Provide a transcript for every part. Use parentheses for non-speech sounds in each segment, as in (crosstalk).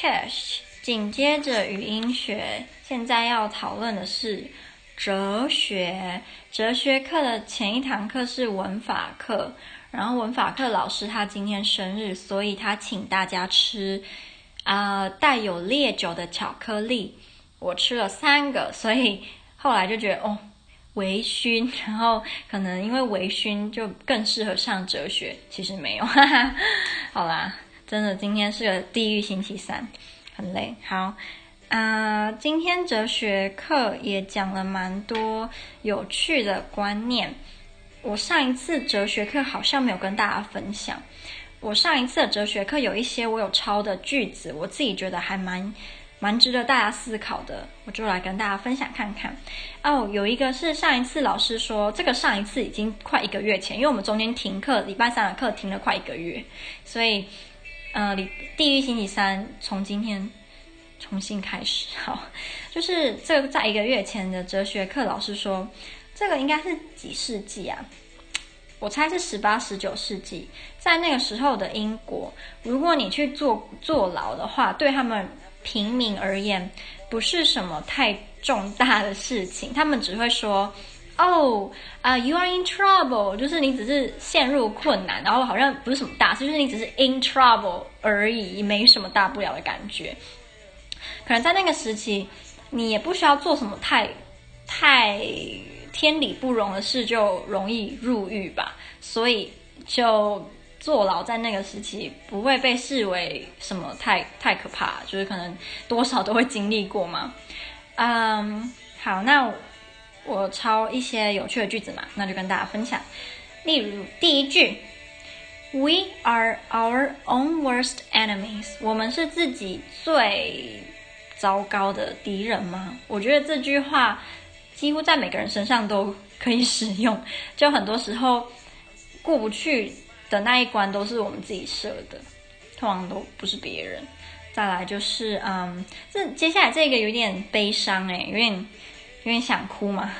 Chesh，紧接着语音学，现在要讨论的是哲学。哲学课的前一堂课是文法课，然后文法课老师他今天生日，所以他请大家吃啊、带有烈酒的巧克力。我吃了三个，所以后来就觉得哦，微醺，(laughs) 然后可能因为微醺就更适合上哲学。其实没有，哈哈，好啦。真的，今天是个地狱星期三，很累。好，啊、今天哲学课也讲了蛮多有趣的观念。我上一次哲学课好像没有跟大家分享。我上一次的哲学课有一些我有抄的句子，我自己觉得还蛮蛮值得大家思考的，我就来跟大家分享看看。哦，有一个是上一次老师说，这个上一次已经快一个月前，因为我们中间停课，礼拜三的课停了快一个月，所以。呃，地狱星期三从今天重新开始，好，就是这个在一个月前的哲学课，老师说这个应该是几世纪啊？我猜是十八、十九世纪，在那个时候的英国，如果你去坐坐牢的话，对他们平民而言不是什么太重大的事情，他们只会说。哦，啊，You are in trouble，就是你只是陷入困难，然后好像不是什么大事，就是你只是 in trouble 而已，没什么大不了的感觉。可能在那个时期，你也不需要做什么太太天理不容的事，就容易入狱吧。所以就坐牢在那个时期不会被视为什么太太可怕，就是可能多少都会经历过嘛。嗯，好，那。我抄一些有趣的句子嘛，那就跟大家分享。例如第一句，We are our own worst enemies。我们是自己最糟糕的敌人吗？我觉得这句话几乎在每个人身上都可以使用。就很多时候过不去的那一关都是我们自己设的，通常都不是别人。再来就是，嗯，这接下来这个有点悲伤诶，有点。有点想哭嘛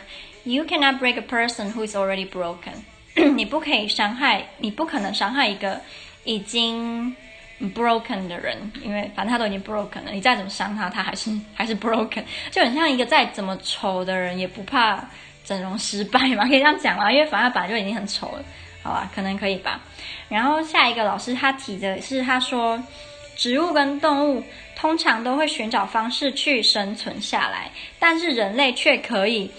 ？You cannot break a person who is already broken。(clears throat) 你不可以伤害，你不可能伤害一个已经 broken 的人，因为反正他都已经 broken 了，你再怎么伤他，他还是 (laughs) 还是 broken。就很像一个再怎么丑的人，也不怕整容失败嘛，(laughs) 可以这样讲嘛？因为反正本来就已经很丑了，好吧？可能可以吧。然后下一个老师他提的是，他说。植物跟动物通常都会寻找方式去生存下来，但是人类却可以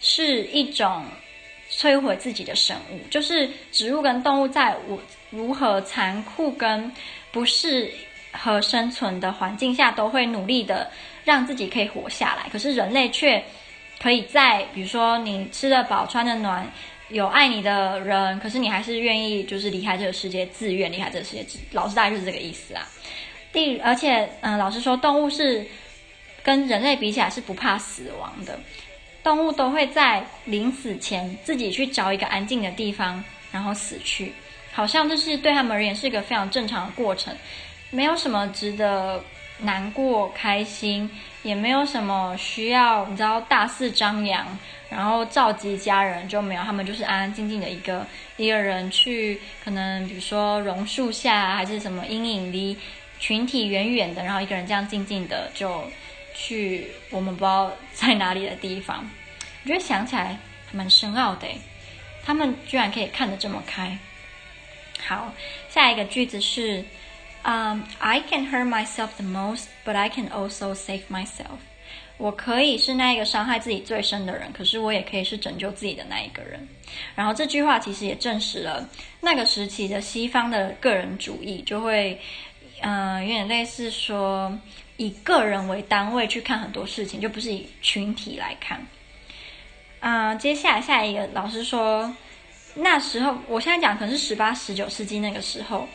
是一种摧毁自己的生物。就是植物跟动物在如如何残酷跟不适合生存的环境下，都会努力的让自己可以活下来。可是人类却可以在，比如说你吃得饱、穿得暖、有爱你的人，可是你还是愿意就是离开这个世界，自愿离开这个世界。老师大概就是这个意思啊。第，而且，嗯，老师说，动物是跟人类比起来是不怕死亡的。动物都会在临死前自己去找一个安静的地方，然后死去，好像这是对他们而言是一个非常正常的过程，没有什么值得难过、开心，也没有什么需要你知道大肆张扬，然后召集家人就没有，他们就是安安静静的一个一个人去，可能比如说榕树下还是什么阴影里。群体远远的，然后一个人这样静静的就去我们不知道在哪里的地方，我觉得想起来还蛮深奥的。他们居然可以看得这么开。好，下一个句子是，嗯、，I can hurt myself the most, but I can also save myself。我可以是那一个伤害自己最深的人，可是我也可以是拯救自己的那一个人。然后这句话其实也证实了那个时期的西方的个人主义就会。嗯、有点类似说以个人为单位去看很多事情，就不是以群体来看。嗯、接下来下一个老师说，那时候我现在讲可能是十八、十九世纪那个时候，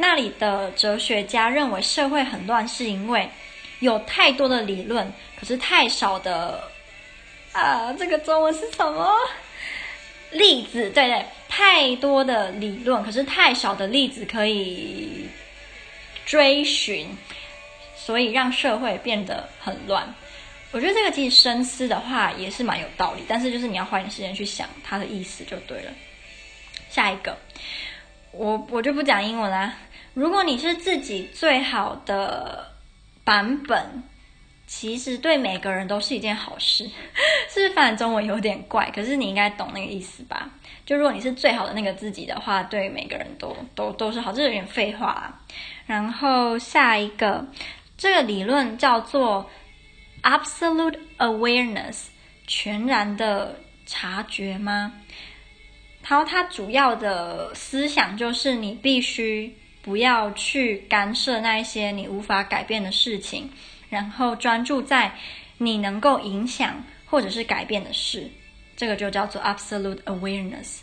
那里的哲学家认为社会很乱，是因为有太多的理论，可是太少的啊，这个中文是什么？例子，对对，太多的理论，可是太少的例子可以。追寻，所以让社会变得很乱。我觉得这个其实深思的话也是蛮有道理，但是就是你要花点时间去想它的意思就对了。下一个，我我就不讲英文啦。如果你是自己最好的版本，其实对每个人都是一件好事。(laughs) 是不是翻译中文有点怪？可是你应该懂那个意思吧？就如果你是最好的那个自己的话，对每个人都都都是好。这有点废话啊。然后下一个，这个理论叫做 absolute awareness，全然的察觉吗？然后它主要的思想就是你必须不要去干涉那一些你无法改变的事情，然后专注在你能够影响或者是改变的事。这个就叫做 absolute awareness。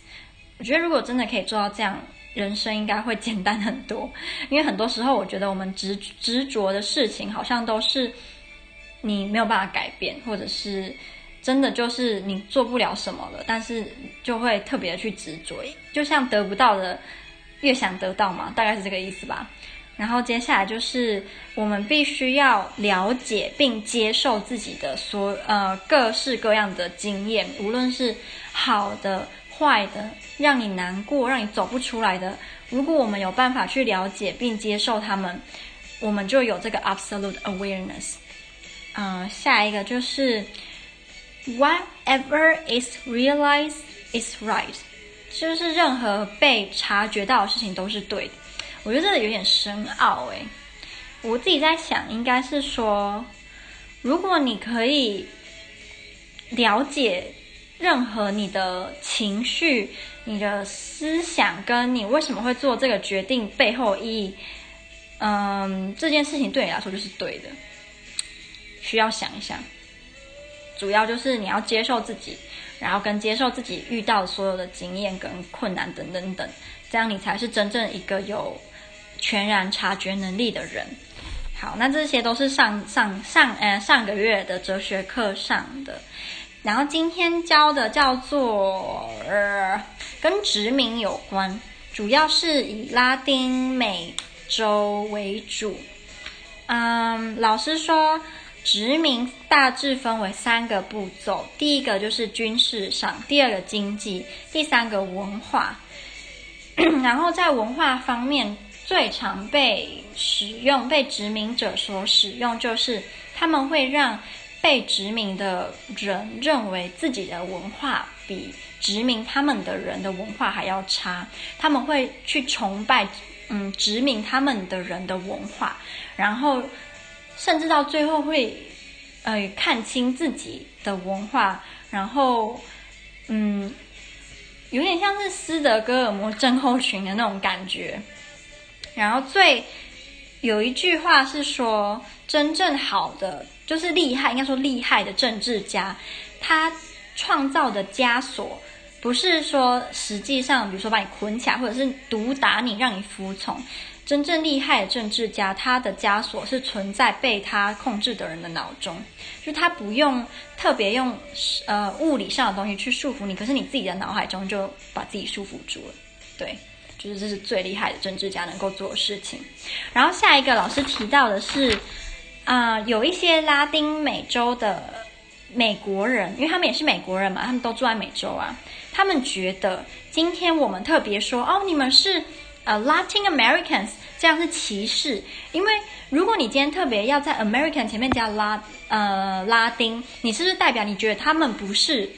我觉得如果真的可以做到这样，人生应该会简单很多。因为很多时候，我觉得我们执执着的事情，好像都是你没有办法改变，或者是真的就是你做不了什么了，但是就会特别的去执着，就像得不到的越想得到嘛，大概是这个意思吧。然后接下来就是我们必须要了解并接受自己的所呃各式各样的经验，无论是好的、坏的，让你难过、让你走不出来的。如果我们有办法去了解并接受他们，我们就有这个 absolute awareness。嗯、下一个就是 whatever is realized is right，就是任何被察觉到的事情都是对的。我觉得这个有点深奥诶，我自己在想，应该是说，如果你可以了解任何你的情绪、你的思想，跟你为什么会做这个决定背后意义，嗯，这件事情对你来说就是对的。需要想一想，主要就是你要接受自己，然后跟接受自己遇到所有的经验跟困难等等等，这样你才是真正一个有。全然察觉能力的人，好，那这些都是上上上呃上个月的哲学课上的，然后今天教的叫做呃跟殖民有关，主要是以拉丁美洲为主。嗯，老师说殖民大致分为三个步骤，第一个就是军事上，第二个经济，第三个文化。(coughs) 然后在文化方面。最常被使用、被殖民者所使用，就是他们会让被殖民的人认为自己的文化比殖民他们的人的文化还要差。他们会去崇拜，嗯，殖民他们的人的文化，然后甚至到最后会，呃，看清自己的文化，然后，嗯，有点像是斯德哥尔摩症候群的那种感觉。然后最有一句话是说，真正好的就是厉害，应该说厉害的政治家，他创造的枷锁不是说实际上，比如说把你捆起来，或者是毒打你，让你服从。真正厉害的政治家，他的枷锁是存在被他控制的人的脑中，就他不用特别用呃物理上的东西去束缚你，可是你自己的脑海中就把自己束缚住了，对。就是这是最厉害的政治家能够做的事情。然后下一个老师提到的是，啊、有一些拉丁美洲的美国人，因为他们也是美国人嘛，他们都住在美洲啊。他们觉得今天我们特别说哦，你们是呃 Latin Americans，这样是歧视。因为如果你今天特别要在 American 前面加拉呃拉丁，你是不是代表你觉得他们不是？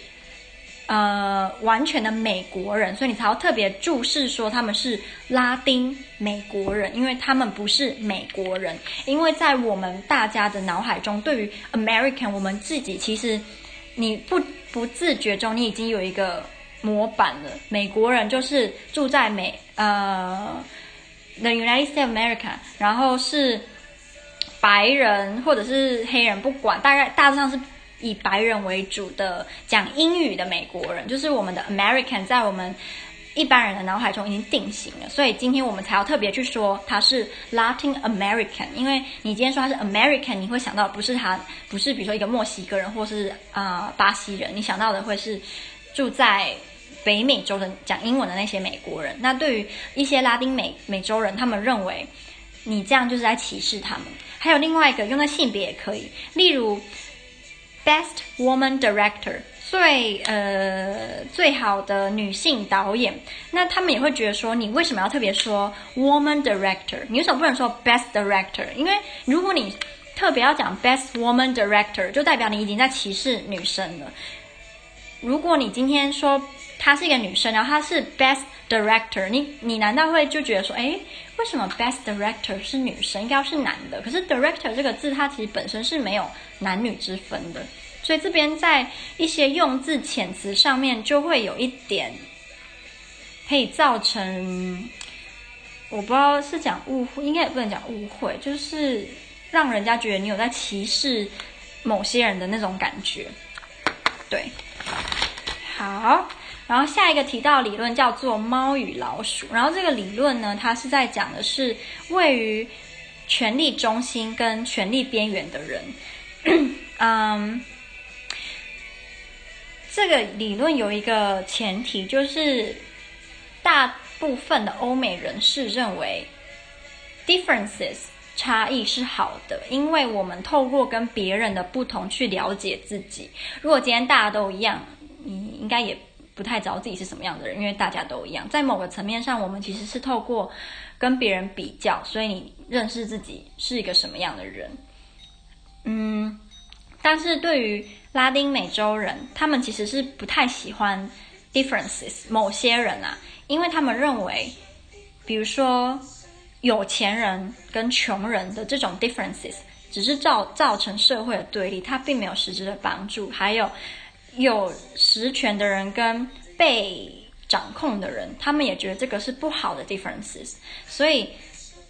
呃，完全的美国人，所以你才要特别注释说他们是拉丁美国人，因为他们不是美国人。因为在我们大家的脑海中，对于 American，我们自己其实你不不自觉中，你已经有一个模板了。美国人就是住在美呃 the United States of America，然后是白人或者是黑人，不管，大概大致上是。以白人为主的讲英语的美国人，就是我们的 American，在我们一般人的脑海中已经定型了，所以今天我们才要特别去说他是 Latin American，因为你今天说他是 American，你会想到不是他，不是比如说一个墨西哥人或是啊、巴西人，你想到的会是住在北美洲的讲英文的那些美国人。那对于一些拉丁美美洲人，他们认为你这样就是在歧视他们。还有另外一个用在性别也可以，例如。Best Woman Director，最呃最好的女性导演，那他们也会觉得说，你为什么要特别说 Woman Director？你为什么不能说 Best Director？因为如果你特别要讲 Best Woman Director，就代表你已经在歧视女生了。如果你今天说她是一个女生，然后她是 Best Director，你你难道会就觉得说，诶，为什么 Best Director 是女生，应该是男的？可是 Director 这个字，它其实本身是没有男女之分的，所以这边在一些用字遣词上面就会有一点可以造成。我不知道是讲误会，应该也不能讲误会，就是让人家觉得你有在歧视某些人的那种感觉。对，好，然后下一个提到理论叫做猫与老鼠，然后这个理论呢，它是在讲的是位于权力中心跟权力边缘的人。(clears throat) 嗯，这个理论有一个前提，就是大。部分的欧美人士认为，differences 差异是好的，因为我们透过跟别人的不同去了解自己。如果今天大家都一样，你应该也不太知道自己是什么样的人，因为大家都一样。在某个层面上，我们其实是透过跟别人比较，所以你认识自己是一个什么样的人。嗯，但是对于拉丁美洲人，他们其实是不太喜欢 differences。某些人啊。因为他们认为，比如说有钱人跟穷人的这种 differences，只是造造成社会的对立，它并没有实质的帮助。还有有实权的人跟被掌控的人，他们也觉得这个是不好的 differences。所以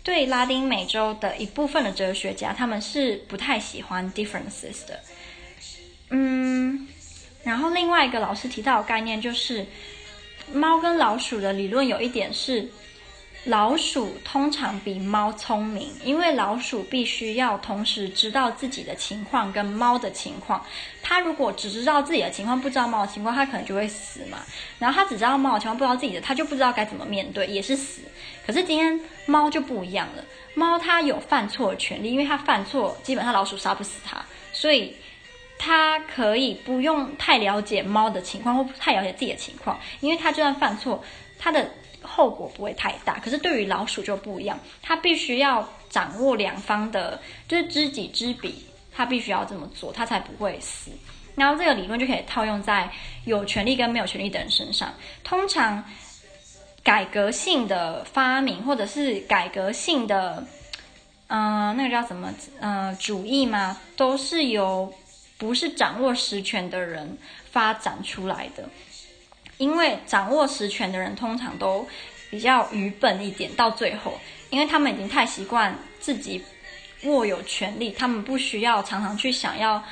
对拉丁美洲的一部分的哲学家，他们是不太喜欢 differences 的。嗯，然后另外一个老师提到的概念就是。猫跟老鼠的理论有一点是，老鼠通常比猫聪明，因为老鼠必须要同时知道自己的情况跟猫的情况。它如果只知道自己的情况，不知道猫的情况，它可能就会死嘛。然后它只知道猫的情况，不知道自己的，它就不知道该怎么面对，也是死。可是今天猫就不一样了，猫它有犯错的权利，因为它犯错，基本上老鼠杀不死它，所以。他可以不用太了解猫的情况，或太了解自己的情况，因为他就算犯错，他的后果不会太大。可是对于老鼠就不一样，它必须要掌握两方的，就是知己知彼，他必须要这么做，他才不会死。然后这个理论就可以套用在有权利跟没有权利的人身上。通常改革性的发明，或者是改革性的，嗯、呃，那个叫什么，嗯、呃，主义嘛，都是由。不是掌握实权的人发展出来的，因为掌握实权的人通常都比较愚笨一点。到最后，因为他们已经太习惯自己握有权利，他们不需要常常去想要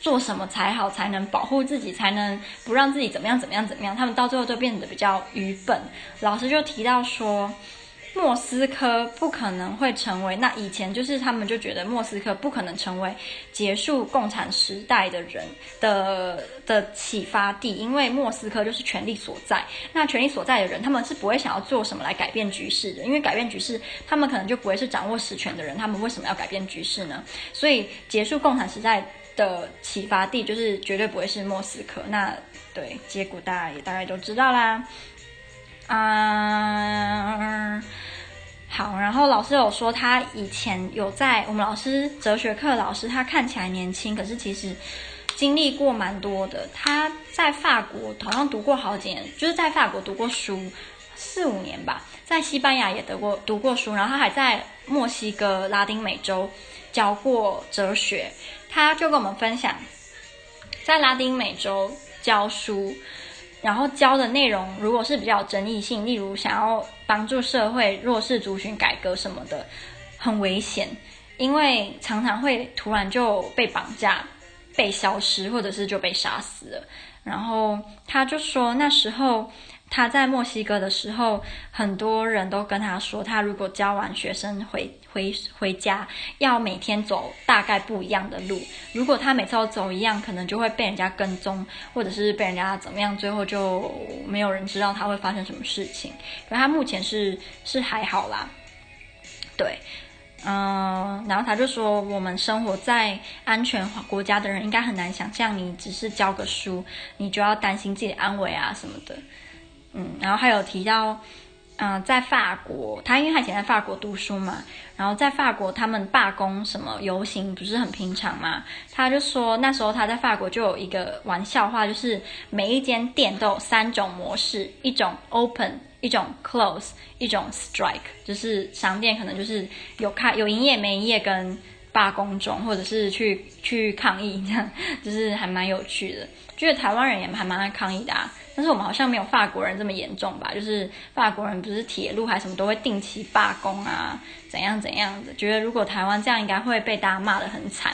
做什么才好，才能保护自己，才能不让自己怎么样怎么样怎么样。他们到最后就变得比较愚笨。老师就提到说。莫斯科不可能会成为，那以前就是他们就觉得莫斯科不可能成为结束共产时代的人的的启发地，因为莫斯科就是权力所在。那权力所在的人，他们是不会想要做什么来改变局势的，因为改变局势，他们可能就不会是掌握实权的人，他们为什么要改变局势呢？所以结束共产时代的启发地就是绝对不会是莫斯科。那对，结果大家也大概都知道啦。嗯，好，然后老师有说他以前有在我们老师哲学课老师，他看起来年轻，可是其实经历过蛮多的。他在法国好像读过好几年，就是在法国读过书四五年吧，在西班牙也读过读过书，然后他还在墨西哥、拉丁美洲教过哲学。他就跟我们分享，在拉丁美洲教书。然后教的内容，如果是比较有争议性，例如想要帮助社会弱势族群改革什么的，很危险，因为常常会突然就被绑架、被消失，或者是就被杀死了。然后他就说那时候。他在墨西哥的时候，很多人都跟他说，他如果教完学生回回回家，要每天走大概不一样的路。如果他每次都走一样，可能就会被人家跟踪，或者是被人家怎么样，最后就没有人知道他会发生什么事情。可他目前是是还好啦，对，嗯，然后他就说，我们生活在安全国家的人，应该很难想象，你只是教个书，你就要担心自己的安危啊什么的。嗯，然后还有提到，嗯、在法国，他因为他以前在法国读书嘛，然后在法国他们罢工什么游行不是很平常嘛，他就说那时候他在法国就有一个玩笑话，就是每一间店都有三种模式，一种 open，一种 close，一种 strike，就是商店可能就是有开有营业没营业跟罢工中，或者是去去抗议这样，(laughs) 就是还蛮有趣的，觉得台湾人也还蛮爱抗议的啊。但是我们好像没有法国人这么严重吧？就是法国人不是铁路还什么都会定期罢工啊，怎样怎样的？觉得如果台湾这样，应该会被大家骂得很惨。